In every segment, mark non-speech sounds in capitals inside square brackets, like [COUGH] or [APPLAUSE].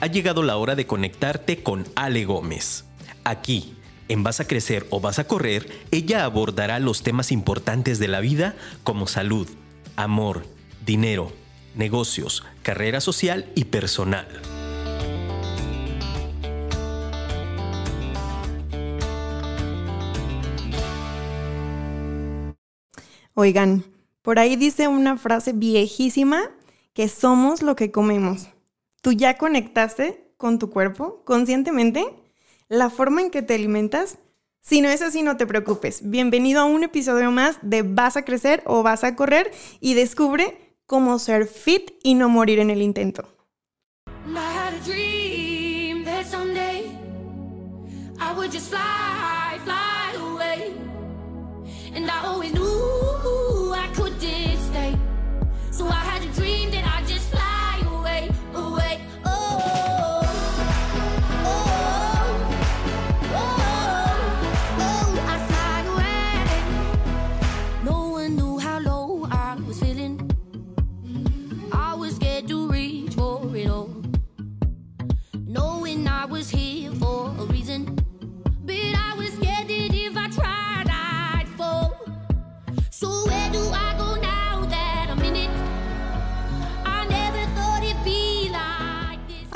ha llegado la hora de conectarte con Ale Gómez. Aquí, en Vas a Crecer o Vas a Correr, ella abordará los temas importantes de la vida como salud, amor, dinero, negocios, carrera social y personal. Oigan, por ahí dice una frase viejísima que somos lo que comemos. ¿Tú ya conectaste con tu cuerpo conscientemente? ¿La forma en que te alimentas? Si no es así, no te preocupes. Bienvenido a un episodio más de Vas a crecer o vas a correr y descubre cómo ser fit y no morir en el intento.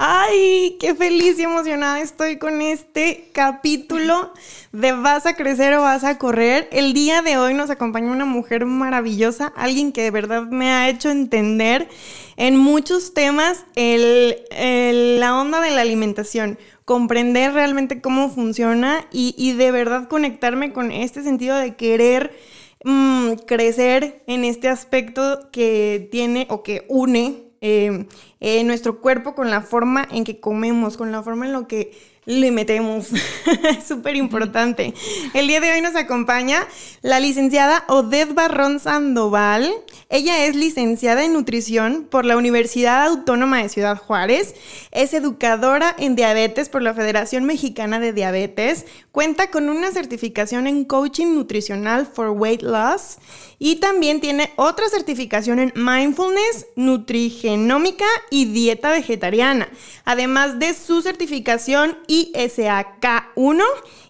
Ay, qué feliz y emocionada estoy con este capítulo de Vas a crecer o vas a correr. El día de hoy nos acompaña una mujer maravillosa, alguien que de verdad me ha hecho entender en muchos temas la onda de la alimentación comprender realmente cómo funciona y, de verdad conectarme con este sentido de querer mm, crecer en este aspecto que tiene o que une eh, eh, nuestro cuerpo con la forma en que comemos, con la forma en lo que le metemos. es [LAUGHS] súper importante. El día de hoy nos acompaña la licenciada Odette Barrón Sandoval. Ella es licenciada en nutrición por la Universidad Autónoma de Ciudad Juárez. Es educadora en diabetes por la Federación Mexicana de Diabetes. Cuenta con una certificación en coaching nutricional for weight loss. Y también tiene otra certificación en mindfulness, nutrigenómica y dieta vegetariana. Además de su certificación ISAK1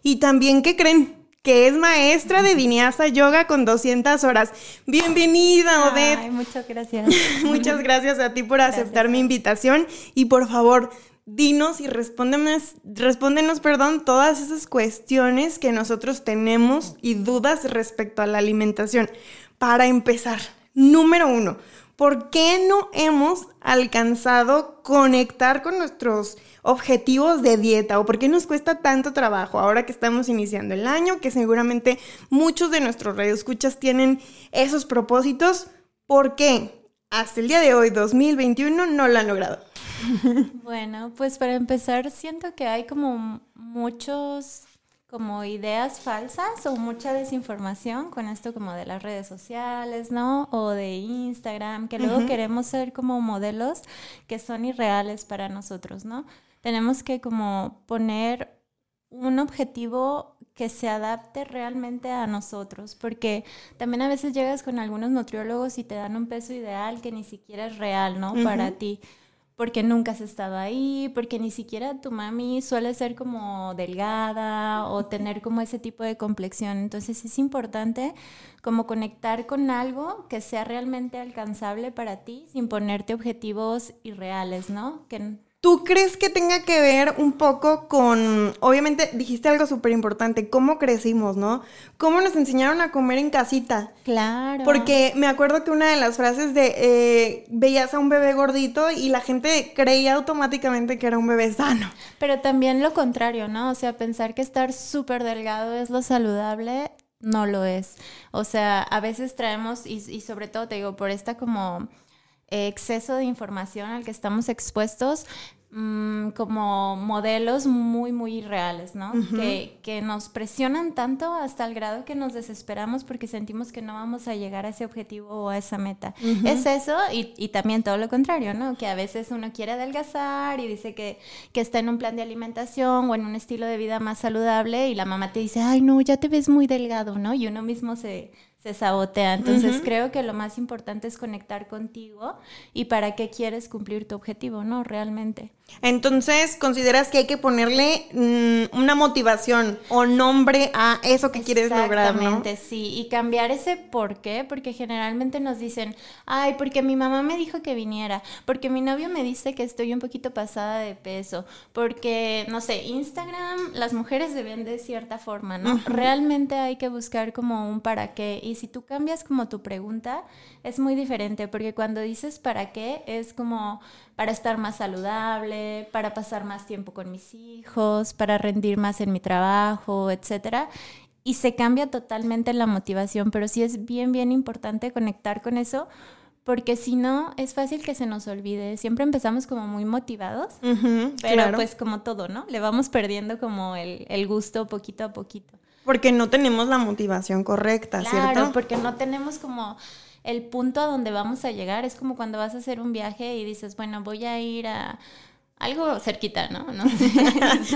y también, ¿qué creen? Que es maestra de Vinyasa Yoga con 200 horas. Bienvenida, Odette. Ay, muchas gracias. [LAUGHS] muchas gracias a ti por aceptar mi invitación y por favor, dinos y respóndenos, respóndenos, perdón, todas esas cuestiones que nosotros tenemos y dudas respecto a la alimentación. Para empezar, número uno, ¿por qué no hemos alcanzado conectar con nuestros objetivos de dieta o por qué nos cuesta tanto trabajo ahora que estamos iniciando el año, que seguramente muchos de nuestros radioescuchas tienen esos propósitos? ¿Por qué hasta el día de hoy, 2021, no lo han logrado? [LAUGHS] Bueno, pues para empezar, siento que hay como muchos como ideas falsas o mucha desinformación con esto como de las redes sociales, ¿no? O de Instagram, que luego queremos ser como modelos que son irreales para nosotros, ¿no? Tenemos que como poner un objetivo que se adapte realmente a nosotros, porque también a veces llegas con algunos nutriólogos y te dan un peso ideal que ni siquiera es real, ¿no? Para ti porque nunca has estado ahí, porque ni siquiera tu mami suele ser como delgada o tener como ese tipo de complexión. Entonces es importante como conectar con algo que sea realmente alcanzable para ti sin ponerte objetivos irreales, ¿no? Que ¿Tú crees que tenga que ver un poco con, obviamente dijiste algo súper importante, cómo crecimos, ¿no? ¿Cómo nos enseñaron a comer en casita? Claro. Porque me acuerdo que una de las frases de, eh, veías a un bebé gordito y la gente creía automáticamente que era un bebé sano. Pero también lo contrario, ¿no? O sea, pensar que estar súper delgado es lo saludable, no lo es. O sea, a veces traemos, y, y sobre todo te digo, por esta como exceso de información al que estamos expuestos, mm, como modelos muy, muy irreales, ¿no? que, que, nos presionan tanto hasta el grado que nos desesperamos porque sentimos que no vamos a llegar a ese objetivo o a esa meta. Es eso y, y, también todo lo contrario, ¿no? Que a veces uno quiere adelgazar y dice que, que está en un plan de alimentación o en un estilo de vida más saludable y la mamá te dice, ay, no, ya te ves muy delgado, ¿no? Y uno mismo se se sabotea. Entonces creo que lo más importante es conectar contigo y para qué quieres cumplir tu objetivo, ¿no? Realmente. Entonces, ¿consideras que hay que ponerle mm, una motivación o nombre a eso que quieres lograr, ¿no? Exactamente, sí. Y cambiar ese por qué, porque generalmente nos dicen, ay, porque mi mamá me dijo que viniera, porque mi novio me dice que estoy un poquito pasada de peso, porque, no sé, Instagram, las mujeres se ven de cierta forma, ¿no? Realmente hay que buscar como un para qué. Y si tú cambias como tu pregunta, es muy diferente, porque cuando dices para qué, es como para estar más saludable, para pasar más tiempo con mis hijos, para rendir más en mi trabajo, etcétera. Y se cambia totalmente la motivación, pero sí es bien, bien importante conectar con eso, porque si no, es fácil que se nos olvide. Siempre empezamos como muy motivados, pero claro. pues como todo, ¿no? Le vamos perdiendo como el, el gusto poquito a poquito. Porque no tenemos la motivación correcta, Claro, ¿cierto? porque no tenemos como el punto a donde vamos a llegar. Es como cuando vas a hacer un viaje y dices, bueno, voy a ir a algo cerquita, ¿no? No [LAUGHS] sé.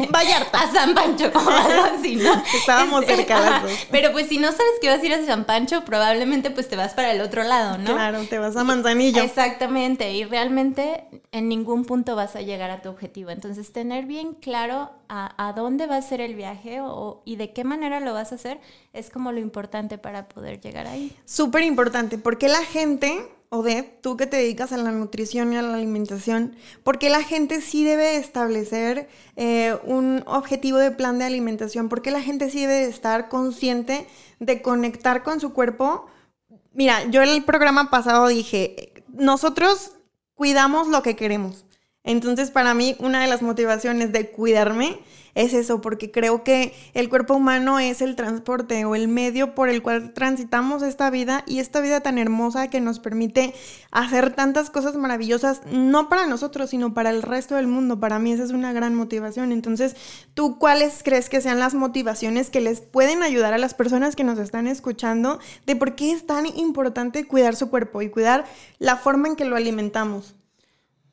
[LAUGHS] Vallarta. A San Pancho o algo así, ¿no? Estábamos cerca las dos. Pero pues si no sabes que vas a ir a San Pancho, probablemente pues te vas para el otro lado, ¿no? Claro, te vas a Manzanillo. Exactamente, y realmente en ningún punto vas a llegar a tu objetivo. Entonces, tener bien claro a, a dónde va a ser el viaje o, y de qué manera lo vas a hacer es como lo importante para poder llegar ahí. Súper importante, porque la gente, Odette, tú que te dedicas a la nutrición y a la alimentación, porque la gente sí debe establecer eh, un objetivo de plan de alimentación, porque la gente sí debe de estar consciente de conectar con su cuerpo. Mira, yo en el programa pasado dije, nosotros cuidamos lo que queremos. Entonces, para mí, una de las motivaciones de cuidarme es eso, porque creo que el cuerpo humano es el transporte o el medio por el cual transitamos esta vida y esta vida tan hermosa que nos permite hacer tantas cosas maravillosas, no para nosotros, sino para el resto del mundo. Para mí esa es una gran motivación. Entonces, ¿tú cuáles crees que sean las motivaciones que les pueden ayudar a las personas que nos están escuchando de por qué es tan importante cuidar su cuerpo y cuidar la forma en que lo alimentamos?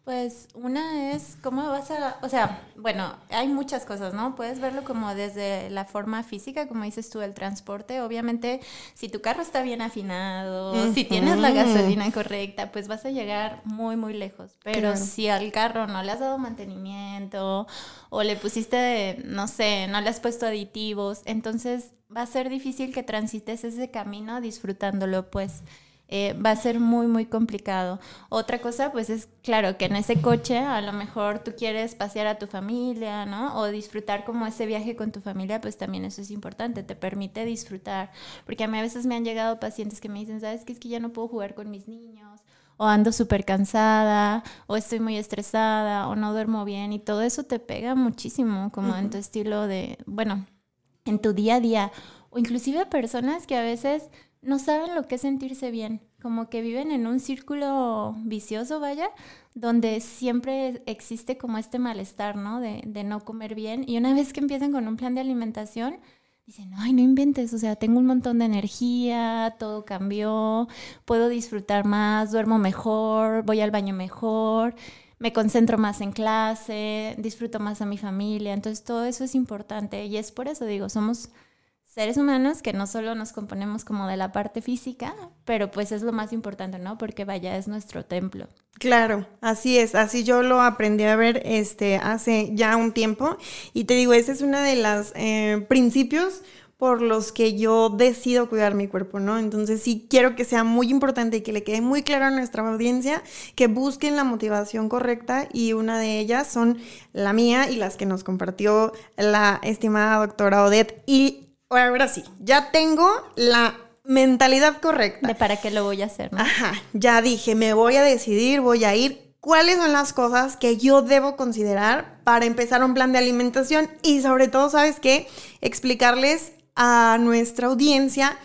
Pues una es cómo vas a, o sea, bueno, hay muchas cosas, ¿no? Puedes verlo como desde la forma física, como dices tú, el transporte. Obviamente, si tu carro está bien afinado, si tienes la gasolina correcta, pues vas a llegar muy, muy lejos. Pero Claro. si al carro no le has dado mantenimiento o le pusiste, no sé, no le has puesto aditivos, entonces va a ser difícil que transites ese camino disfrutándolo, pues eh, va a ser muy, muy complicado. Otra cosa, pues es claro que en ese coche a lo mejor tú quieres pasear a tu familia, ¿no? O disfrutar como ese viaje con tu familia, pues también eso es importante, te permite disfrutar. Porque a mí a veces me han llegado pacientes que me dicen, ¿sabes qué? Es que ya no puedo jugar con mis niños. O ando súper cansada, o estoy muy estresada, o no duermo bien, y todo eso te pega muchísimo, como en tu estilo de, bueno, en tu día a día. O inclusive personas que a veces no saben lo que es sentirse bien, como que viven en un círculo vicioso, vaya, donde siempre existe como este malestar, ¿no? De, de no comer bien. Y una vez que empiezan con un plan de alimentación, dicen, ay, no inventes, o sea, tengo un montón de energía, todo cambió, puedo disfrutar más, duermo mejor, voy al baño mejor, me concentro más en clase, disfruto más a mi familia. Entonces, todo eso es importante. Y es por eso, digo, somos seres humanos que no solo nos componemos como de la parte física, pero pues es lo más importante, ¿no? Porque vaya, es nuestro templo. Claro, así es, así yo lo aprendí a ver este, hace ya un tiempo y te digo, ese es uno de los eh, principios por los que yo decido cuidar mi cuerpo, ¿no? Entonces sí quiero que sea muy importante y que le quede muy claro a nuestra audiencia que busquen la motivación correcta y una de ellas son la mía y las que nos compartió la estimada doctora Odette y ahora sí, ya tengo la mentalidad correcta. De para qué lo voy a hacer, ¿no? Ajá, ya dije, me voy a decidir, voy a ir. ¿Cuáles son las cosas que yo debo considerar para empezar un plan de alimentación? Y sobre todo, ¿sabes qué? Explicarles a nuestra audiencia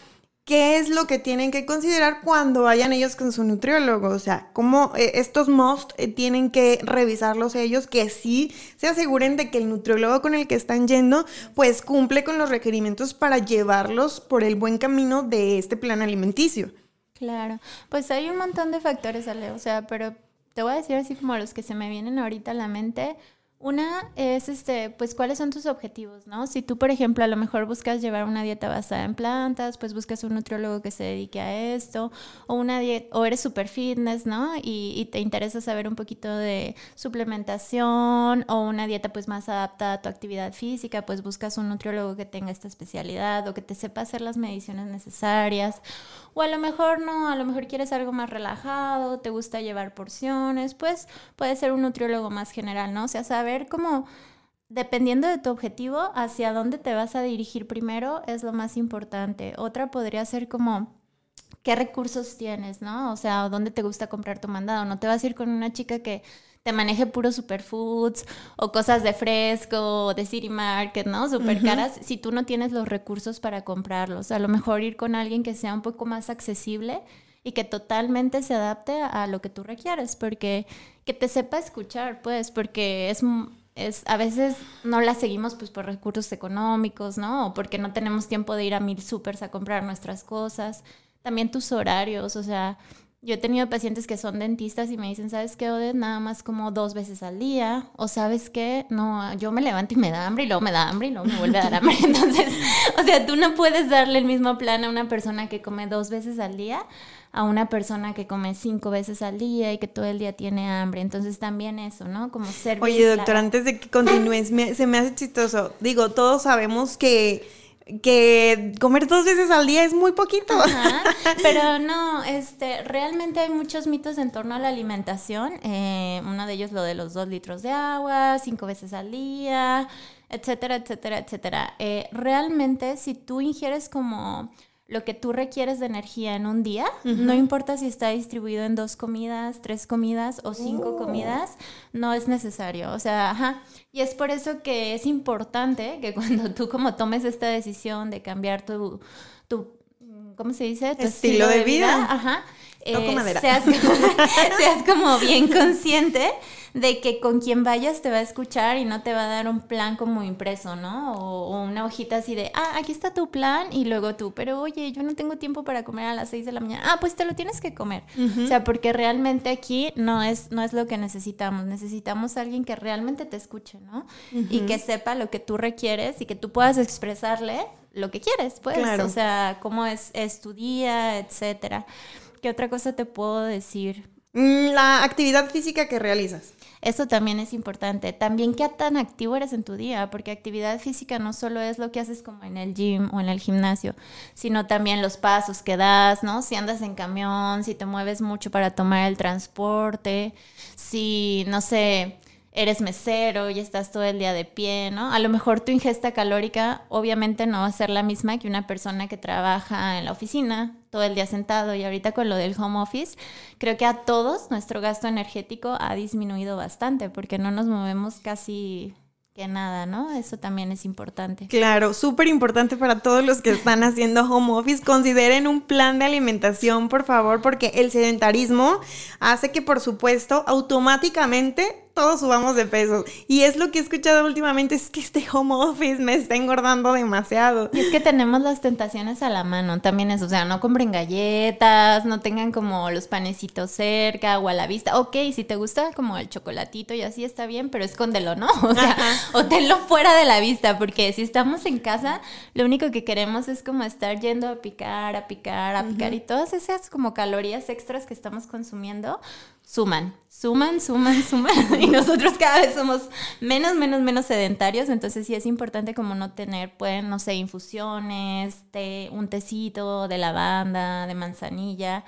qué es lo que tienen que considerar cuando vayan ellos con su nutriólogo. O sea, cómo eh, estos must eh, tienen que revisarlos ellos, que sí se aseguren de que el nutriólogo con el que están yendo, pues cumple con los requerimientos para llevarlos por el buen camino de este plan alimenticio. Claro, pues hay un montón de factores, Ale, o sea, pero te voy a decir así como los que se me vienen ahorita a la mente. Una es, este, pues, cuáles son tus objetivos, ¿no? Si tú, por ejemplo, a lo mejor buscas llevar una dieta basada en plantas, pues buscas un nutriólogo que se dedique a esto, o una o eres super fitness, ¿no? Y, te interesa saber un poquito de suplementación, o una dieta, pues, más adaptada a tu actividad física, pues buscas un nutriólogo que tenga esta especialidad, o que te sepa hacer las mediciones necesarias, o a lo mejor no, a lo mejor quieres algo más relajado, te gusta llevar porciones, pues puede ser un nutriólogo más general, ¿no? O sea, saber cómo, dependiendo de tu objetivo, hacia dónde te vas a dirigir primero es lo más importante. Otra podría ser como qué recursos tienes, ¿no? O sea, dónde te gusta comprar tu mandado. No te vas a ir con una chica que te maneje puros superfoods o cosas de fresco o de City Market, ¿no? Super caras, si tú no tienes los recursos para comprarlos. A lo mejor ir con alguien que sea un poco más accesible y que totalmente se adapte a lo que tú requieres, porque que te sepa escuchar, pues, porque es es, a veces no la seguimos pues por recursos económicos, ¿no? O porque no tenemos tiempo de ir a mil supers a comprar nuestras cosas. También tus horarios, o sea, yo he tenido pacientes que son dentistas y me dicen, ¿sabes qué, Odette? Nada más como dos veces al día. O ¿sabes qué? No, yo me levanto y me da hambre y luego me da hambre y luego me vuelve a dar hambre. [LAUGHS] Entonces, o sea, tú no puedes darle el mismo plan a una persona que come dos veces al día a una persona que come cinco veces al día y que todo el día tiene hambre. Entonces también eso, ¿no? Como ser... Oye, doctor, antes de que continúes, se me hace chistoso. Digo, todos sabemos que que comer dos veces al día es muy poquito. [LAUGHS] pero no, este, realmente hay muchos mitos en torno a la alimentación. Eh, uno de ellos lo de los dos litros de agua, cinco veces al día, etcétera, etcétera, etcétera. Eh, realmente, si tú ingieres como lo que tú requieres de energía en un día, no importa si está distribuido en dos comidas, tres comidas o cinco oh. comidas, no es necesario. O sea, ajá. Y es por eso que es importante que cuando tú como tomes esta decisión de cambiar tu, tu ¿cómo se dice? Tu estilo, de, vida, ajá. Eh, seas, [LAUGHS] [LAUGHS] seas como bien consciente de que con quien vayas te va a escuchar y no te va a dar un plan como impreso, ¿no? O, una hojita así de, ah, aquí está tu plan y luego tú, pero oye, yo no tengo tiempo para comer a las 6 de la mañana. Ah, pues te lo tienes que comer. O sea, porque realmente aquí no es, no es lo que necesitamos. Necesitamos a alguien que realmente te escuche, ¿no? Y que sepa lo que tú requieres y que tú puedas expresarle lo que quieres, pues. O sea, cómo es, es tu día, etcétera. ¿Qué otra cosa te puedo decir? Mm, la actividad física que realizas. Eso también es importante. También qué tan activo eres en tu día, porque actividad física no solo es lo que haces como en el gym o en el gimnasio, sino también los pasos que das, ¿no? Si andas en camión, si te mueves mucho para tomar el transporte, si, no sé, eres mesero y estás todo el día de pie, ¿no? A lo mejor tu ingesta calórica obviamente no va a ser la misma que una persona que trabaja en la oficina todo el día sentado y ahorita con lo del home office, creo que a todos nuestro gasto energético ha disminuido bastante porque no nos movemos casi que nada, ¿no? Eso también es importante. Claro, súper importante para todos los que están haciendo home office. Consideren un plan de alimentación, por favor, porque el sedentarismo hace que, por supuesto, automáticamente todos subamos de peso. Y es lo que he escuchado últimamente, es que este home office me está engordando demasiado. Y es que tenemos las tentaciones a la mano, también es, o sea, no compren galletas, no tengan como los panecitos cerca o a la vista. Ok, si te gusta como el chocolatito y así está bien, pero escóndelo, ¿no? [LAUGHS] O sea, o tenlo fuera de la vista, porque si estamos en casa, lo único que queremos es como estar yendo a picar, a picar, a picar y todas esas como calorías extras que estamos consumiendo suman, suman, suman, [LAUGHS] suman. Y nosotros cada vez somos menos, menos, menos sedentarios. Entonces sí es importante como no tener, pueden, no sé, infusiones, té, un tecito de lavanda, de manzanilla.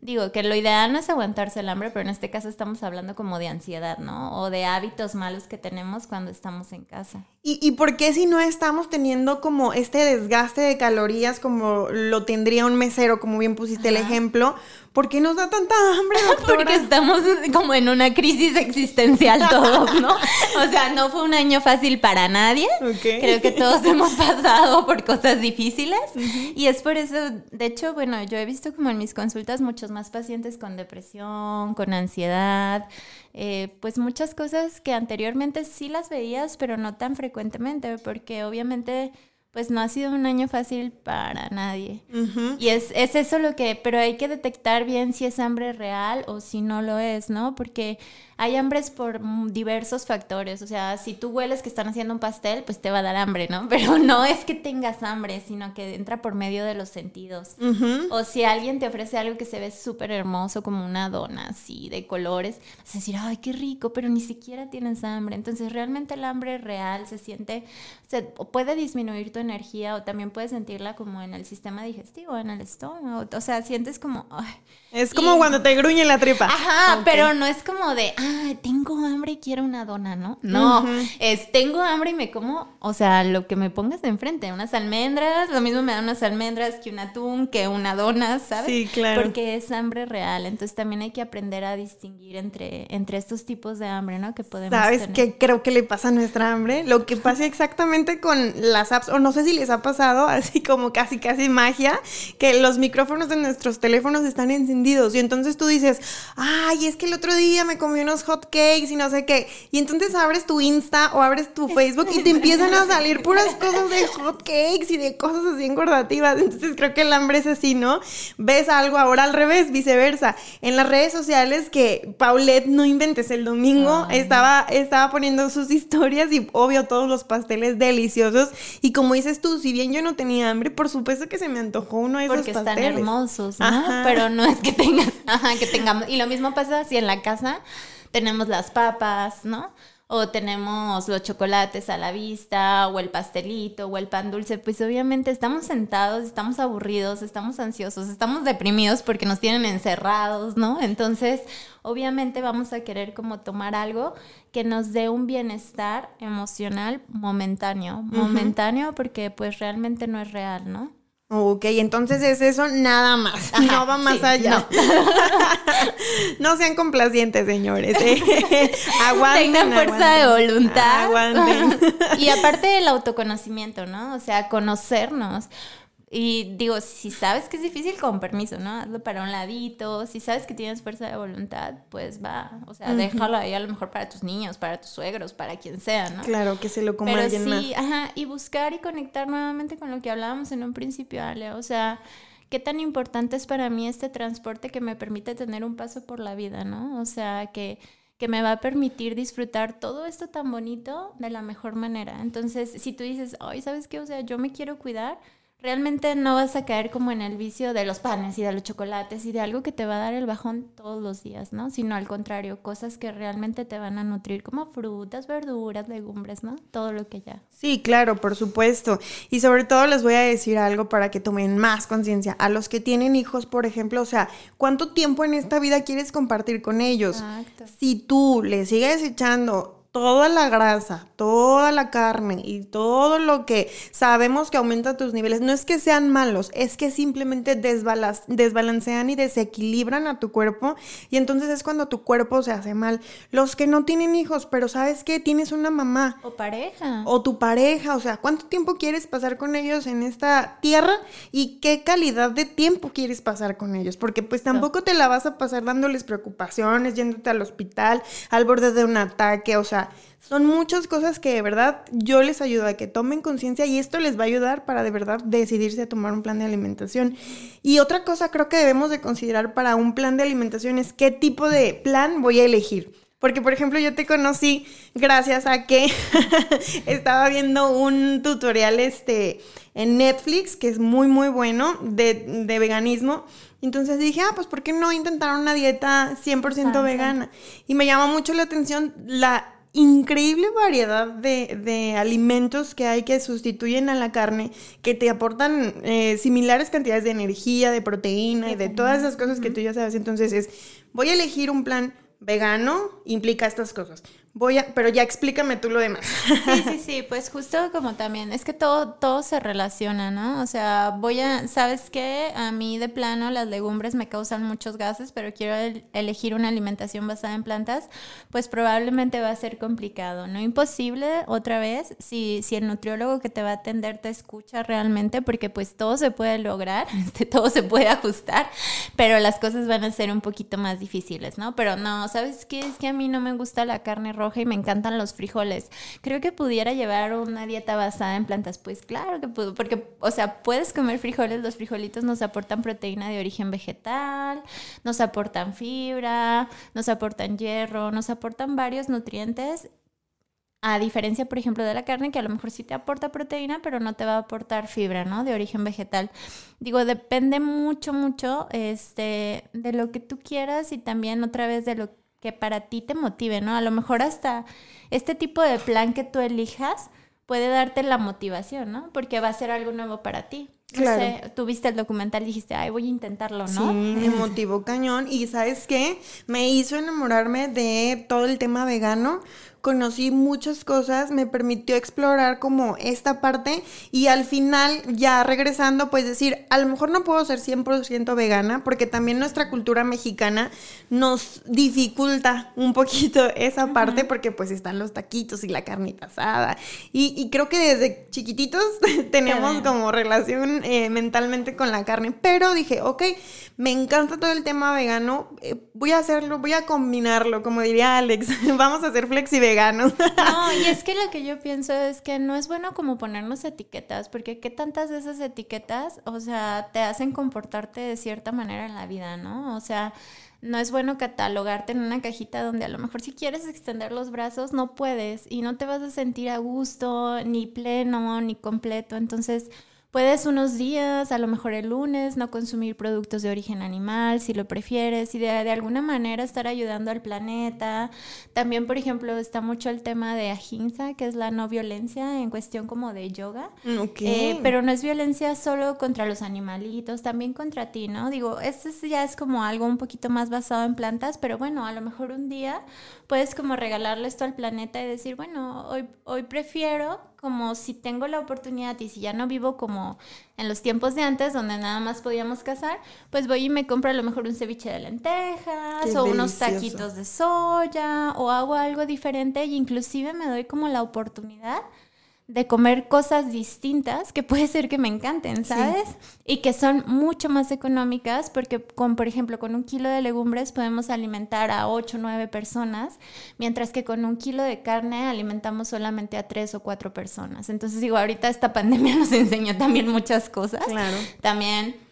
Digo que lo ideal no es aguantarse el hambre, pero en este caso estamos hablando como de ansiedad, ¿no? O de hábitos malos que tenemos cuando estamos en casa. ¿Y, y por qué si no estamos teniendo como este desgaste de calorías como lo tendría un mesero, como bien pusiste el ejemplo? ¿Por qué nos da tanta hambre, [LAUGHS] doctora? Porque estamos como en una crisis existencial [LAUGHS] todos, ¿no? O sea, no fue un año fácil para nadie. Creo que todos [LAUGHS] hemos pasado por cosas difíciles. Y es por eso, de hecho, bueno, yo he visto como en mis consultas muchos más pacientes con depresión, con ansiedad, eh, pues muchas cosas que anteriormente sí las veías, pero no tan frecuentemente, porque obviamente pues no ha sido un año fácil para nadie. Y es, es eso lo que, pero hay que detectar bien si es hambre real o si no lo es, ¿no? Porque hay hambres por diversos factores. O sea, si tú hueles que están haciendo un pastel, pues te va a dar hambre, ¿no? [LAUGHS] Pero no es que tengas hambre, sino que entra por medio de los sentidos. O si alguien te ofrece algo que se ve súper hermoso, como una dona así de colores, vas a decir, ay, qué rico, pero ni siquiera tienes hambre. Entonces, realmente el hambre real se siente, se puede disminuir tu energía o también puedes sentirla como en el sistema digestivo, en el estómago. O sea, sientes como, es como cuando te gruñe la tripa. Ajá, pero no es como de, ah, tengo hambre y quiero una dona, ¿no? No, es tengo hambre y me como, o sea, lo que me pongas de enfrente, unas almendras, lo mismo me dan unas almendras que un atún, que una dona, ¿sabes? Sí, claro. Porque es hambre real, entonces también hay que aprender a distinguir entre, entre estos tipos de hambre, ¿no? Que podemos ¿Sabes qué creo que le pasa a nuestra hambre? Lo que pasa [LAUGHS] exactamente con las apps, o no sé si les ha pasado, [LAUGHS] así como casi, casi magia, que los micrófonos de nuestros teléfonos están encendidos y entonces tú dices, ay, es que el otro día me comí unos hot cakes y no sé qué. Y entonces abres tu Insta o abres tu Facebook y te empiezan a salir puras cosas de hot cakes y de cosas así engordativas. Entonces creo que el hambre es así, ¿no? Ves algo ahora al revés, viceversa. En las redes sociales que Paulette, no inventes, el domingo estaba, estaba poniendo sus historias y obvio todos los pasteles deliciosos. Y como dices tú, si bien yo no tenía hambre, por supuesto que se me antojó uno de esos pasteles. Porque están hermosos, ¿no? Pero no es que [LAUGHS] tengas, ajá, que tengamos. Y lo mismo pasa si en la casa tenemos las papas, ¿no? O tenemos los chocolates a la vista, o el pastelito, o el pan dulce, pues obviamente estamos sentados, estamos aburridos, estamos ansiosos, estamos deprimidos porque nos tienen encerrados, ¿no? Entonces, obviamente vamos a querer como tomar algo que nos dé un bienestar emocional momentáneo, momentáneo porque pues realmente no es real, ¿no? Ok, entonces es eso nada más, no va más allá. [LAUGHS] No. sean complacientes, señores. Eh. [LAUGHS] Aguanten. Tengan fuerza de voluntad. Aguanten. [LAUGHS] Y aparte del autoconocimiento, ¿no? O sea, conocernos. Y digo, si sabes que es difícil, con permiso, ¿no? Hazlo para un ladito. Si sabes que tienes fuerza de voluntad, pues va. O sea, déjalo ahí a lo mejor para tus niños, para tus suegros, para quien sea, ¿no? Claro, que se lo coma alguien sí, Ajá, y buscar y conectar nuevamente con lo que hablábamos en un principio, Ale. O sea, qué tan importante es para mí este transporte que me permite tener un paso por la vida, ¿no? O sea, que que me va a permitir disfrutar todo esto tan bonito de la mejor manera. Entonces, si tú dices, ay, ¿sabes qué? O sea, yo me quiero cuidar, realmente no vas a caer como en el vicio de los panes y de los chocolates y de algo que te va a dar el bajón todos los días, ¿no? Sino al contrario, cosas que realmente te van a nutrir como frutas, verduras, legumbres, ¿no? Todo lo que ya. Sí, claro, por supuesto. Y sobre todo les voy a decir algo para que tomen más conciencia. A los que tienen hijos, por ejemplo, o sea, ¿cuánto tiempo en esta vida quieres compartir con ellos? Exacto. Si tú le sigues echando toda la grasa, toda la carne y todo lo que sabemos que aumenta tus niveles, no es que sean malos, es que simplemente desbalancean y desequilibran a tu cuerpo y entonces es cuando tu cuerpo se hace mal. Los que no tienen hijos, pero sabes que tienes una mamá. O pareja. O tu pareja, o sea, ¿cuánto tiempo quieres pasar con ellos en esta tierra y qué calidad de tiempo quieres pasar con ellos? Porque pues tampoco te la vas a pasar dándoles preocupaciones, yéndote al hospital, al borde de un ataque, o sea, son muchas cosas que de verdad yo les ayudo a que tomen conciencia y esto les va a ayudar para de verdad decidirse a tomar un plan de alimentación. Y otra cosa creo que debemos de considerar para un plan de alimentación es qué tipo de plan voy a elegir. Porque, por ejemplo, yo te conocí gracias a que [LAUGHS] estaba viendo un tutorial este, en Netflix, que es muy, muy bueno, de, de veganismo. Entonces dije, ah, pues ¿por qué no intentar una dieta 100% vegana? Y me llama mucho la atención la increíble variedad de, alimentos que hay que sustituyen a la carne, que te aportan eh, similares cantidades de energía, de proteína y de todas esas cosas que tú ya sabes. Entonces es, voy a elegir un plan vegano, implica estas cosas. Voy a, pero ya explícame tú lo demás. [LAUGHS] Sí, sí, sí, pues justo como también, es que todo, todo se relaciona, ¿no? O sea, voy a, ¿sabes qué? A mí de plano las legumbres me causan muchos gases, pero quiero elegir una alimentación basada en plantas, pues probablemente va a ser complicado, ¿no? Imposible, otra vez, si, si el nutriólogo que te va a atender te escucha realmente, porque pues todo se puede lograr, [LAUGHS] este, todo se puede ajustar, pero las cosas van a ser un poquito más difíciles, ¿no? Pero no, ¿sabes qué? Es que a mí no me gusta la carne roja roja y me encantan los frijoles. Creo que pudiera llevar una dieta basada en plantas. Pues claro que puedo, porque, o sea, puedes comer frijoles, los frijolitos nos aportan proteína de origen vegetal, nos aportan fibra, nos aportan hierro, nos aportan varios nutrientes a diferencia, por ejemplo, de la carne, que a lo mejor sí te aporta proteína, pero no te va a aportar fibra, ¿no? De origen vegetal. Digo, depende mucho, mucho este, de lo que tú quieras y también otra vez de lo que para ti te motive, ¿no? A lo mejor hasta este tipo de plan que tú elijas puede darte la motivación, ¿no? Porque va a ser algo nuevo para ti. claro. sé, tú viste el documental y dijiste, ay, voy a intentarlo, ¿no? Sí, me motivó cañón. Y ¿sabes qué? Me hizo enamorarme de todo el tema vegano conocí muchas cosas, me permitió explorar como esta parte y al final ya regresando pues decir, a lo mejor no puedo ser 100% vegana porque también nuestra cultura mexicana nos dificulta un poquito [LAUGHS] esa parte porque pues están los taquitos y la carnita asada. Y, creo que desde chiquititos [LAUGHS] tenemos como relación eh, mentalmente con la carne, pero dije, ok, me encanta todo el tema vegano, eh, voy a hacerlo, voy a combinarlo, como diría Alex, [LAUGHS] vamos a hacer flexi [LAUGHS] no, y es que lo que yo pienso es que no es bueno como ponernos etiquetas, porque qué tantas de esas etiquetas, o sea, te hacen comportarte de cierta manera en la vida, ¿no? O sea, no es bueno catalogarte en una cajita donde a lo mejor si quieres extender los brazos no puedes y no te vas a sentir a gusto, ni pleno, ni completo. Entonces, Puedes unos días, a lo mejor el lunes, no consumir productos de origen animal, si lo prefieres, y de, alguna manera estar ayudando al planeta. También, por ejemplo, está mucho el tema de ahimsa, que es la no violencia en cuestión como de yoga. Mm, eh, pero no es violencia solo contra los animalitos, también contra ti, ¿no? Digo, esto ya es como algo un poquito más basado en plantas, pero bueno, a lo mejor un día puedes como regalarle esto al planeta y decir, bueno, hoy, hoy prefiero como si tengo la oportunidad y si ya no vivo como en los tiempos de antes donde nada más podíamos cazar, pues voy y me compro a lo mejor un ceviche de lentejas o unos taquitos de soya o hago algo diferente y inclusive me doy como la oportunidad de comer cosas distintas que puede ser que me encanten, ¿sabes? Y que son mucho más económicas porque con, por ejemplo, con un kilo de legumbres podemos alimentar a 8 o 9 personas, mientras que con un kilo de carne alimentamos solamente a 3 o 4 personas. Entonces digo, ahorita esta [LAUGHS] pandemia nos enseñó también muchas cosas. Claro. También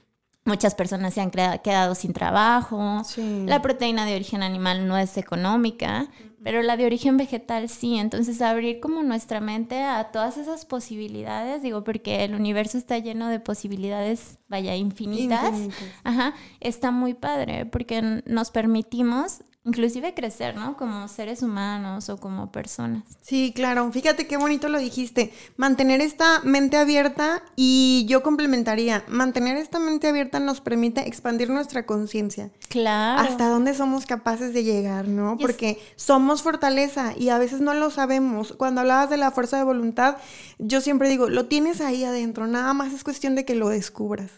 Muchas personas se han quedado sin trabajo. La proteína de origen animal no es económica pero la de origen vegetal sí, entonces abrir como nuestra mente a todas esas posibilidades, digo, porque el universo está lleno de posibilidades, vaya, infinitas, Ajá, está muy padre, porque nos permitimos inclusive crecer, ¿no? Como seres humanos o como personas. Sí, claro. Fíjate qué bonito lo dijiste. Mantener esta mente abierta y yo complementaría, mantener esta mente abierta nos permite expandir nuestra conciencia. Claro. Hasta dónde somos capaces de llegar, ¿no? Porque somos fortaleza y a veces no lo sabemos. Cuando hablabas de la fuerza de voluntad, yo siempre digo, lo tienes ahí adentro, nada más es cuestión de que lo descubras.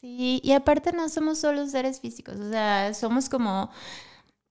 Sí, y aparte no somos solo seres físicos, o sea, somos como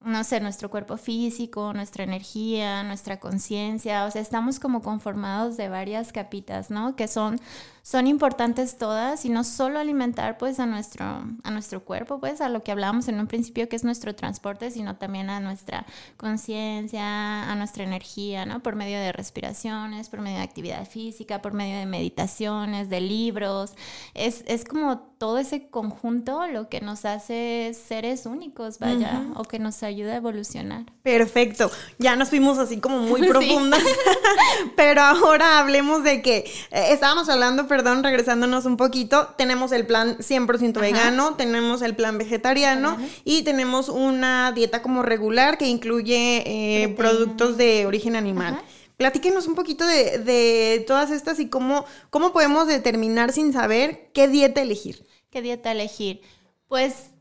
no sé, nuestro cuerpo físico, nuestra energía, nuestra conciencia, o sea, estamos como conformados de varias capitas, ¿no? Que son son importantes todas y no solo alimentar pues a nuestro, a nuestro cuerpo, pues a lo que hablábamos en un principio que es nuestro transporte, sino también a nuestra conciencia, a nuestra energía, ¿no? Por medio de respiraciones, por medio de actividad física, por medio de meditaciones, de libros. Es, es como todo ese conjunto lo que nos hace seres únicos, vaya, o que nos ayuda a evolucionar. Perfecto. Ya nos fuimos así como muy [LAUGHS] profundas, [LAUGHS] pero ahora hablemos de que eh, estábamos hablando, perdón, regresándonos un poquito, tenemos el plan 100% vegano, tenemos el plan vegetariano y tenemos una dieta como regular que incluye eh, productos de origen animal. Platíquenos un poquito de, todas estas y cómo, cómo podemos determinar sin saber qué dieta elegir. ¿Qué dieta elegir? Pues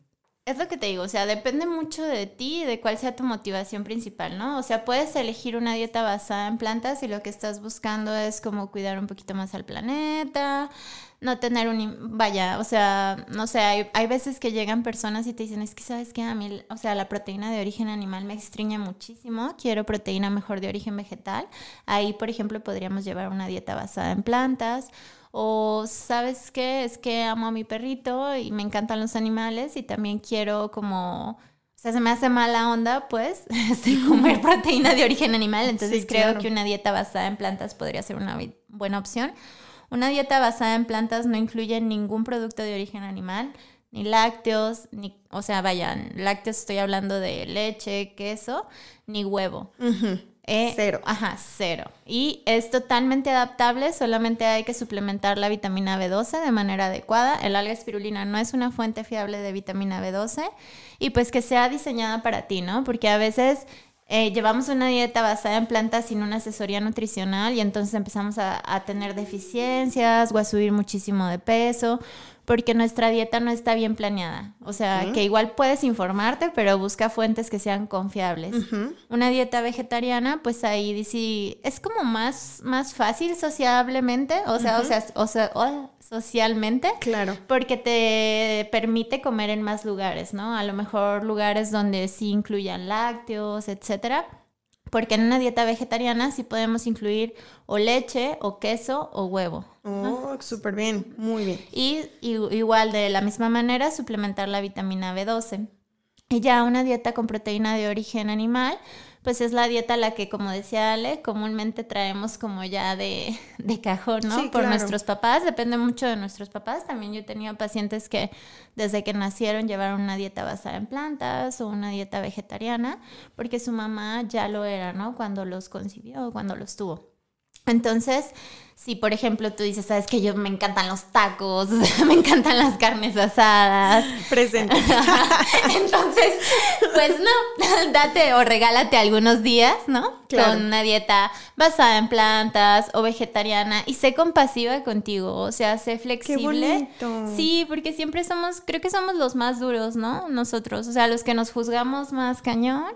es lo que te digo, o sea, depende mucho de ti y de cuál sea tu motivación principal, ¿no? O sea, puedes elegir una dieta basada en plantas y lo que estás buscando es como cuidar un poquito más al planeta, no tener un... Vaya, o sea, no sé, hay, hay veces que llegan personas y te dicen, es que sabes que a mí, o sea, la proteína de origen animal me extraña muchísimo, quiero proteína mejor de origen vegetal. Ahí, por ejemplo, podríamos llevar una dieta basada en plantas o sabes qué, es que amo a mi perrito y me encantan los animales y también quiero como, o sea, se me hace mala onda, pues, [LAUGHS] este, comer proteína de origen animal. Entonces Sí, creo claro. que una dieta basada en plantas podría ser una buena opción. Una dieta basada en plantas no incluye ningún producto de origen animal, ni lácteos, ni, o sea, vayan, lácteos estoy hablando de leche, queso, ni huevo. Eh, Cero. Ajá, cero. Y es totalmente adaptable, solamente hay que suplementar la vitamina B12 de manera adecuada. El alga espirulina no es una fuente fiable de vitamina B12 y pues que sea diseñada para ti, ¿no? Porque a veces eh, llevamos una dieta basada en plantas sin una asesoría nutricional y entonces empezamos a, a tener deficiencias o a subir muchísimo de peso porque nuestra dieta no está bien planeada. O sea, que igual puedes informarte, pero busca fuentes que sean confiables. Una dieta vegetariana, pues ahí dice, es como más, más fácil sociablemente, o sea, o sea, o sea, socialmente. Claro. Porque te permite comer en más lugares, ¿no? A lo mejor lugares donde sí incluyan lácteos, etcétera. Porque en una dieta vegetariana sí podemos incluir o leche, o queso, o huevo. Oh, súper bien, muy bien. Y, y- igual de la misma manera suplementar la vitamina B12. Y ya una dieta con proteína de origen animal, pues es la dieta la que, como decía Ale, comúnmente traemos como ya de, [LAUGHS] de cajón, ¿no? Sí, Por claro. nuestros papás, depende mucho de nuestros papás. También yo he tenido pacientes que desde que nacieron llevaron una dieta basada en plantas o una dieta vegetariana, porque su mamá ya lo era, ¿no? Cuando los concibió, cuando los tuvo. Entonces, si por ejemplo tú dices, sabes que yo me encantan los tacos, [LAUGHS] me encantan las carnes asadas, Presente. [LAUGHS] entonces, pues no, [LAUGHS] date o regálate algunos días, ¿no? Claro. Con una dieta basada en plantas o vegetariana y sé compasiva contigo, o sea, sé flexible. bonito. Sí, porque siempre somos, creo que somos los más duros, ¿no? Nosotros, o sea, los que nos juzgamos más cañón.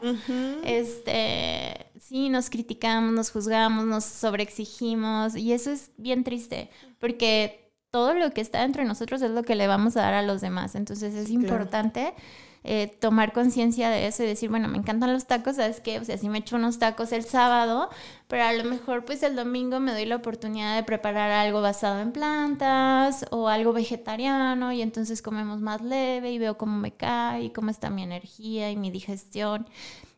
Este, sí, nos criticamos, nos juzgamos, nos sobreexigimos y eso es bien triste porque todo lo que está dentro de nosotros es lo que le vamos a dar a los demás. Entonces es importante eh, tomar conciencia de eso y decir, bueno, me encantan los tacos, ¿sabes qué? O sea, sí me echo unos tacos el sábado, pero a lo mejor pues el domingo me doy la oportunidad de preparar algo basado en plantas o algo vegetariano y entonces comemos más leve y veo cómo me cae y cómo está mi energía y mi digestión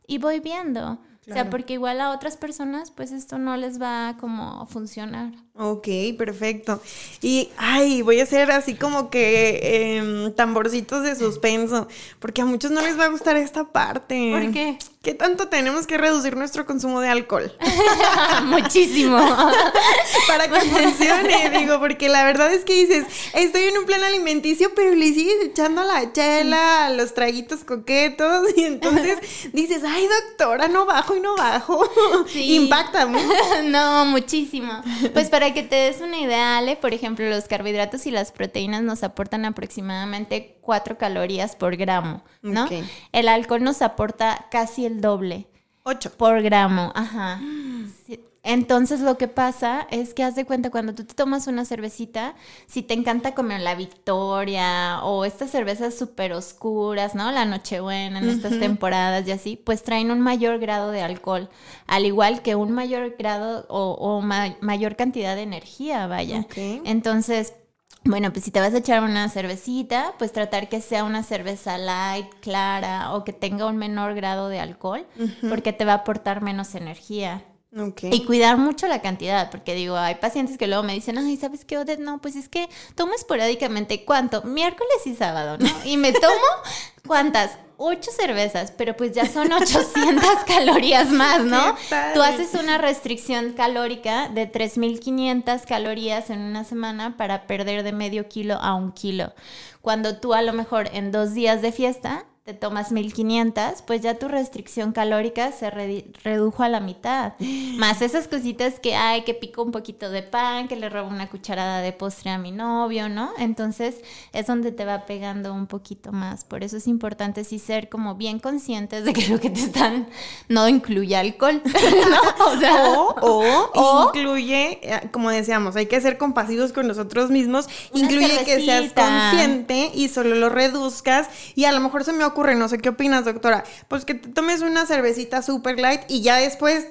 y voy viendo. O sea, porque igual a otras personas pues esto no les va como a funcionar. Ok, perfecto. Y, ay, voy a hacer así como que em, tamborcitos de suspenso, porque a muchos no les va a gustar esta parte. ¿Por qué? ¿Qué tanto tenemos que reducir nuestro consumo de alcohol? [LAUGHS] Muchísimo. [LAUGHS] Para que funcione, digo, porque la verdad es que dices, estoy en un plan alimenticio, pero le sigues echando la chela, los traguitos coquetos, y entonces [LAUGHS] dices, ay, doctora, no bajo y no bajo. Sí. Impacta mucho. no, muchísimo. Pues para que te des una idea, Ale, por ejemplo, los carbohidratos y las proteínas nos aportan aproximadamente 4 calorías por gramo, ¿no? El alcohol nos aporta casi el doble Ocho. por gramo, ajá. [GASPS] Sí. Entonces lo que pasa es que haz de cuenta cuando tú te tomas una cervecita, si te encanta comer la Victoria o estas cervezas súper oscuras, ¿no? La Nochebuena en estas temporadas y así, pues traen un mayor grado de alcohol, al igual que un mayor grado o, o ma- mayor cantidad de energía, vaya. Ok. Entonces, bueno, pues si te vas a echar una cervecita, pues tratar que sea una cerveza light, clara o que tenga un menor grado de alcohol, porque te va a aportar menos energía. Ok. Y cuidar mucho la cantidad, porque digo, hay pacientes que luego me dicen, ay, ¿sabes qué, Odette? No, pues es que tomo esporádicamente, ¿cuánto? Miércoles y sábado, ¿no? Y me tomo, [LAUGHS] ¿cuántas? Ocho cervezas, pero pues ya son [LAUGHS] 800 calorías más, ¿no? Tú haces una restricción calórica de 3.500 calorías en una semana para perder de medio kilo a un kilo. Cuando tú a lo mejor en dos días de fiesta te tomas 1500, pues ya tu restricción calórica se redi- redujo a la mitad. [GASPS] Más esas cositas que hay, que pico un poquito de pan, que le robo una cucharada de postre a mi novio, ¿no? Entonces es donde te va pegando un poquito más. Por eso es importante sí ser como bien conscientes de que lo que te están no incluye alcohol, [LAUGHS] ¿no? O sea, O, o, [LAUGHS] O- incluye, eh, como decíamos, hay que ser compasivos con nosotros mismos. Incluye que seas cervecita. consciente y solo lo reduzcas. Y a lo mejor se me ocurre, no sé qué opinas, doctora. Pues que te tomes una cervecita super light y ya después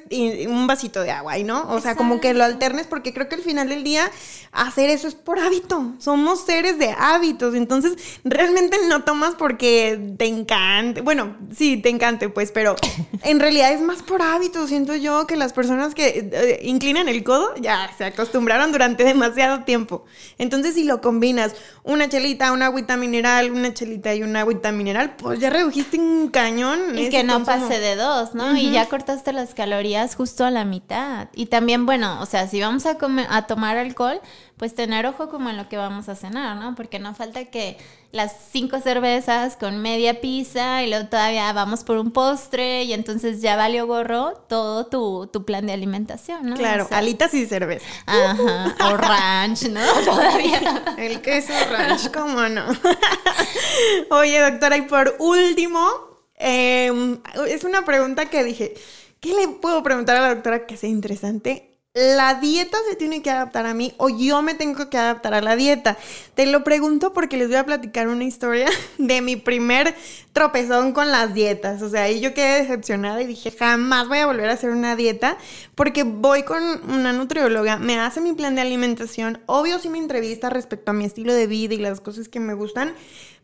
un vasito de agua, ¿y no? O sea, como que lo alternes porque creo que al final del día hacer eso es por hábito. Somos seres de hábitos, entonces realmente no tomas porque te encante. Bueno, sí, te encante, pues, pero [LAUGHS] en realidad es más por hábito. Siento yo que las personas que eh, inclinan el codo ya se acostumbraron durante demasiado tiempo. Entonces, si lo combinas, una chelita, una agüita mineral, una chelita y una agüita mineral, pues ya redujiste un cañón. Y que no pase de dos, ¿no? Y ya cortaste las calorías justo a la mitad. Y también, bueno, o sea, si vamos a, comer, a tomar alcohol, pues tener ojo como en lo que vamos a cenar, ¿no? Porque no falta que las cinco cervezas con media pizza y luego todavía vamos por un postre y entonces ya valió gorro todo tu, plan de alimentación, ¿no? Claro, alitas y cerveza. Ajá, o [LAUGHS] ranch, ¿no? [LAUGHS] Todavía. El queso ranch, ¿cómo no? [LAUGHS] Oye, doctora, y por último, em, es una pregunta que dije, ¿qué le puedo preguntar a la doctora que sea interesante? La dieta se tiene que adaptar a mí o yo me tengo que adaptar a la dieta. Te lo pregunto porque les voy a platicar una historia [LAUGHS] de mi primer tropezón con las dietas. O sea, ahí yo quedé decepcionada y dije, jamás voy a volver a hacer una dieta porque voy con una nutrióloga, me hace mi plan de alimentación, obvio sí me entrevista respecto a mi estilo de vida y las cosas que me gustan,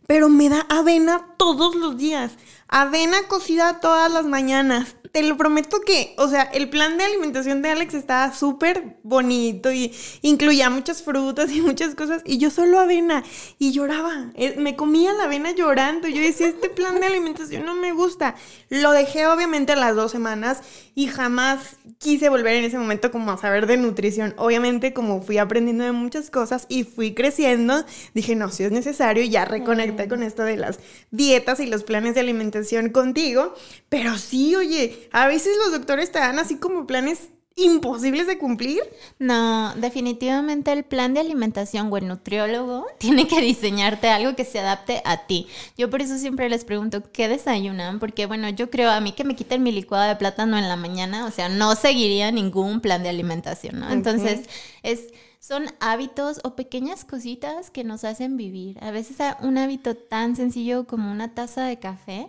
pero me da avena todos los días. Avena cocida todas las mañanas. Te lo prometo que, o sea, el plan de alimentación de Alex estaba súper bonito y incluía muchas frutas y muchas cosas. Y yo solo avena y lloraba. Eh, me comía la avena llorando. Yo decía, este plan de alimentación no me gusta. Lo dejé obviamente las dos semanas y jamás quise volver en ese momento como a saber de nutrición. Obviamente como fui aprendiendo de muchas cosas y fui creciendo, dije, no, si es necesario, ya reconecté con esto de las dietas y los planes de alimentación contigo, pero sí, oye, a veces los doctores te dan así como planes imposibles de cumplir. No, definitivamente el plan de alimentación o el nutriólogo [LAUGHS] tiene que diseñarte algo que se adapte a ti. Yo por eso siempre les pregunto, ¿qué desayunan? Porque bueno, yo creo a mí que me quiten mi licuado de plátano en la mañana, o sea, no seguiría ningún plan de alimentación, ¿no? Entonces, es son hábitos o pequeñas cositas que nos hacen vivir. A veces un hábito tan sencillo como una taza de café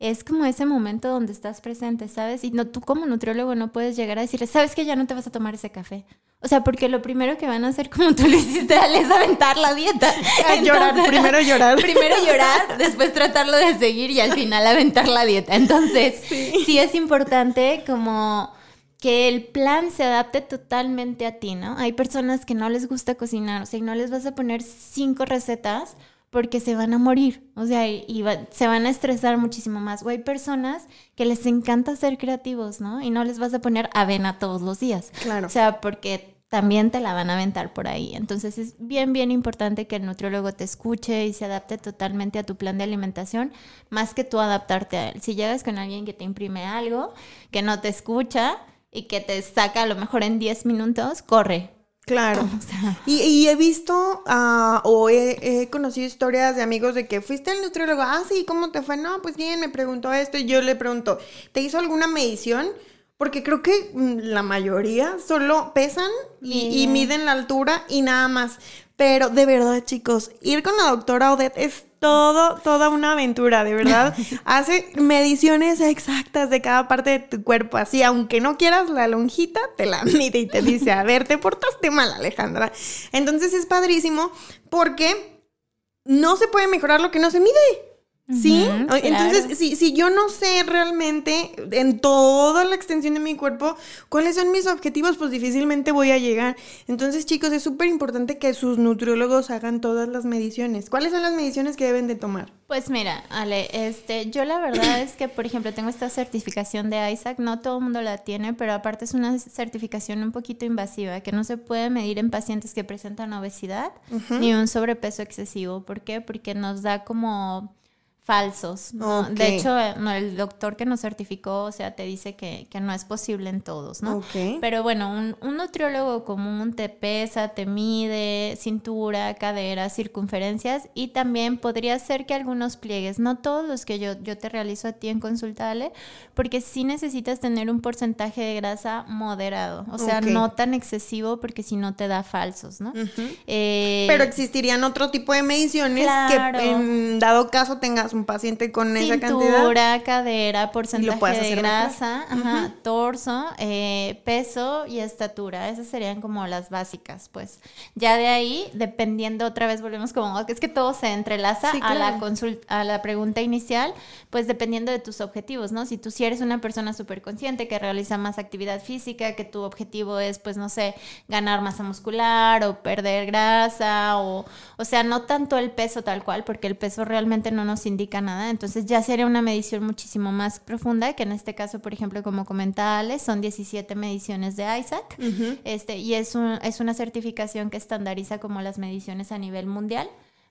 es como ese momento donde estás presente, ¿sabes? Y no, tú como nutriólogo no puedes llegar a decirle, ¿sabes que ya no te vas a tomar ese café? O sea, porque lo primero que van a hacer, [LAUGHS] como tú lo hiciste, es aventar la dieta. [LAUGHS] llorar, primero llorar. [LAUGHS] Primero llorar, después tratarlo de seguir y al final aventar la dieta. Entonces, sí es importante como que el plan se adapte totalmente a ti, ¿no? Hay personas que no les gusta cocinar, o sea, y no les vas a poner cinco recetas porque se van a morir, o sea, y, se van a estresar muchísimo más. O hay personas que les encanta ser creativos, ¿no? Y no les vas a poner avena todos los días. Claro. O sea, porque también te la van a aventar por ahí. Entonces es bien, bien importante que el nutriólogo te escuche y se adapte totalmente a tu plan de alimentación, más que tú adaptarte a él. Si llegas con alguien que te imprime algo, que no te escucha y que te saca a lo mejor en 10 minutos, corre, Claro. [LAUGHS] y, he visto ah, o he, conocido historias de amigos de que fuiste al nutriólogo. Ah, sí, ¿cómo te fue? No, pues bien, me preguntó esto y yo le pregunto, ¿te hizo alguna medición? Porque creo que mm, la mayoría solo pesan y, y miden la altura y nada más. Pero de verdad, chicos, ir con la doctora Odette es todo, toda una aventura, de verdad. [LAUGHS] Hace mediciones exactas de cada parte de tu cuerpo, así, aunque no quieras la lonjita, te la mide y te dice, a ver, te portaste mal, Alejandra. Entonces es padrísimo porque no se puede mejorar lo que no se mide. ¿Sí? Entonces, si, si yo no sé realmente en toda la extensión de mi cuerpo cuáles son mis objetivos, pues difícilmente voy a llegar. Entonces, chicos, es súper importante que sus nutriólogos hagan todas las mediciones. ¿Cuáles son las mediciones que deben de tomar? Pues mira, Ale, este, yo la verdad es que, por ejemplo, tengo esta certificación de ISAC, no todo el mundo la tiene, pero aparte es una certificación un poquito invasiva, que no se puede medir en pacientes que presentan obesidad ni un sobrepeso excesivo. ¿Por qué? Porque nos da como falsos. De hecho, eh, el doctor que nos certificó, o sea, te dice que, no es posible en todos, ¿no? Pero bueno, un, nutriólogo común te pesa, te mide cintura, cadera, circunferencias y también podría ser que algunos pliegues, no todos los que yo, yo te realizo a ti en consultale, porque sí necesitas tener un porcentaje de grasa moderado, o sea, no tan excesivo porque si no te da falsos, ¿no? Eh, Pero existirían otro tipo de mediciones que en dado caso tengas un paciente con esa cantidad. Cintura, cadera, porcentaje de grasa, ajá, torso, eh, peso y estatura. Esas serían como las básicas, pues. Ya de ahí, dependiendo, otra vez volvemos como, es que todo se entrelaza a la consulta, a la pregunta inicial, pues dependiendo de tus objetivos, ¿no? Si tú si eres una persona súper consciente que realiza más actividad física, que tu objetivo es, pues, no sé, ganar masa muscular o perder grasa o, o sea, no tanto el peso tal cual, porque el peso realmente no nos indica nada. Entonces ya sería una medición muchísimo más profunda, que en este caso, por ejemplo, como comentaba Ale, son 17 mediciones de ISAC. este, y es, un, es una certificación que estandariza como las mediciones a nivel mundial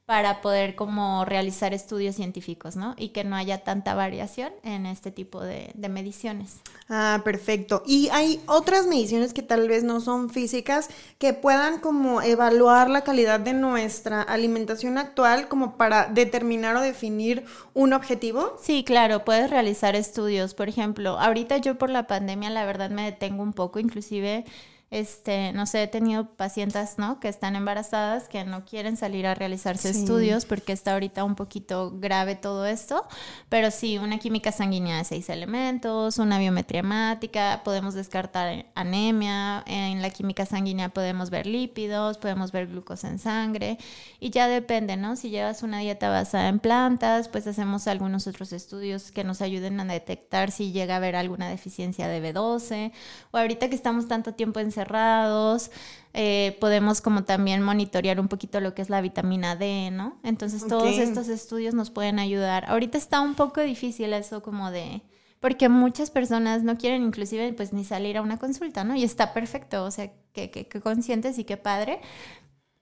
para poder como realizar estudios científicos, ¿no? Y que no haya tanta variación en este tipo de, mediciones. Ah, perfecto. Y hay otras mediciones que tal vez no son físicas que puedan como evaluar la calidad de nuestra alimentación actual como para determinar o definir un objetivo. Sí, claro, puedes realizar estudios. Por ejemplo, ahorita yo por la pandemia la verdad me detengo un poco, inclusive este, no sé, he tenido pacientes, ¿no? Que están embarazadas, que no quieren salir a realizarse estudios porque está ahorita un poquito grave todo esto, pero sí, una química sanguínea de seis elementos, una biometría hemática, podemos descartar anemia, en la química sanguínea podemos ver lípidos, podemos ver glucosa en sangre y ya depende, ¿no? Si llevas una dieta basada en plantas, pues hacemos algunos otros estudios que nos ayuden a detectar si llega a haber alguna deficiencia de B12 o ahorita que estamos tanto tiempo en cerrados, eh, podemos como también monitorear un poquito lo que es la vitamina D, ¿no? Entonces todos estos estudios nos pueden ayudar. Ahorita está un poco difícil eso como de... Porque muchas personas no quieren inclusive pues ni salir a una consulta, ¿no? Y está perfecto, o sea, que, que, conscientes y qué padre.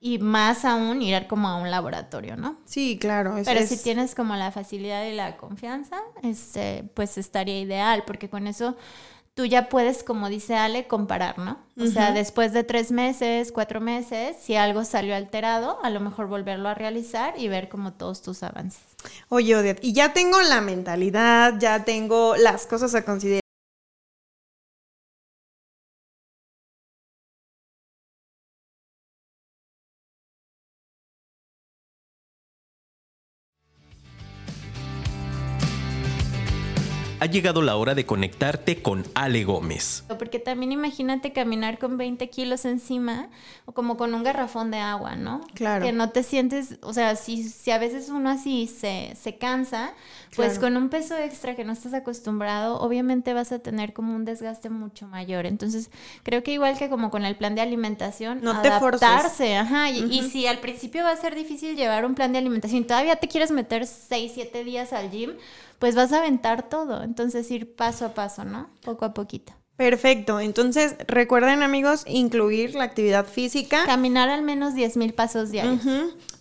Y más aún ir como a un laboratorio, ¿no? Sí, claro. Pero si tienes como la facilidad y la confianza, este, pues estaría ideal, porque con eso tú ya puedes, como dice Ale, comparar, ¿no? O sea, después de tres meses, cuatro meses, si algo salió alterado, a lo mejor volverlo a realizar y ver como todos tus avances. Oye, Odette, y ya tengo la mentalidad, ya tengo las cosas a considerar ha llegado la hora de conectarte con Ale Gómez. Porque también imagínate caminar con 20 kilos encima o como con un garrafón de agua, ¿no? Claro. Que no te sientes, o sea, si, si a veces uno así se, se cansa, pues con un peso extra que no estás acostumbrado, obviamente vas a tener como un desgaste mucho mayor. Entonces, creo que igual que como con el plan de alimentación, no adaptarse, te ajá. Y, y si al principio va a ser difícil llevar un plan de alimentación y todavía te quieres meter 6, 7 días al gym, pues vas a aventar todo. Entonces ir paso a paso, ¿no? Poco a poquito. Perfecto. Entonces, recuerden amigos, incluir la actividad física. Caminar al menos 10 mil pasos diarios.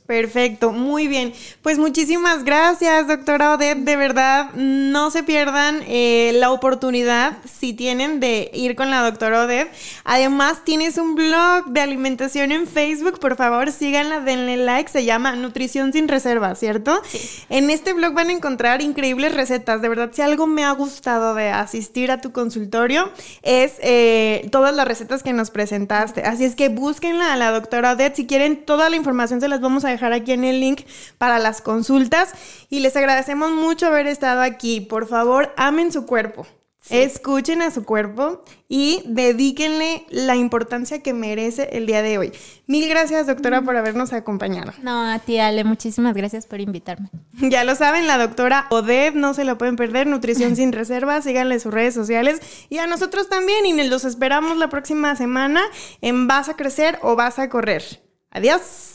Perfecto, muy bien. Pues muchísimas gracias, doctora Odette. De verdad, no se pierdan eh, la oportunidad, si tienen, de ir con la doctora Odette. Además, tienes un blog de alimentación en Facebook. Por favor, síganla, denle like. Se llama Nutrición sin Reserva, ¿cierto? Sí. En este blog van a encontrar increíbles recetas. De verdad, si algo me ha gustado de asistir a tu consultorio, es eh, todas las recetas que nos presentaste. Así es que búsquenla a la doctora Odette. Si quieren, toda la información se las vamos a dejar aquí en el link para las consultas y les agradecemos mucho haber estado aquí. Por favor, amen su cuerpo. Escuchen a su cuerpo y dedíquenle la importancia que merece el día de hoy. Mil gracias, doctora, por habernos acompañado. No, a ti, Ale, muchísimas gracias por invitarme. [LAUGHS] Ya lo saben, la doctora Odeb, no se la pueden perder, Nutrición sin [LAUGHS] Reservas, síganle sus redes sociales y a nosotros también y los esperamos la próxima semana en Vas a crecer o vas a correr. Adiós.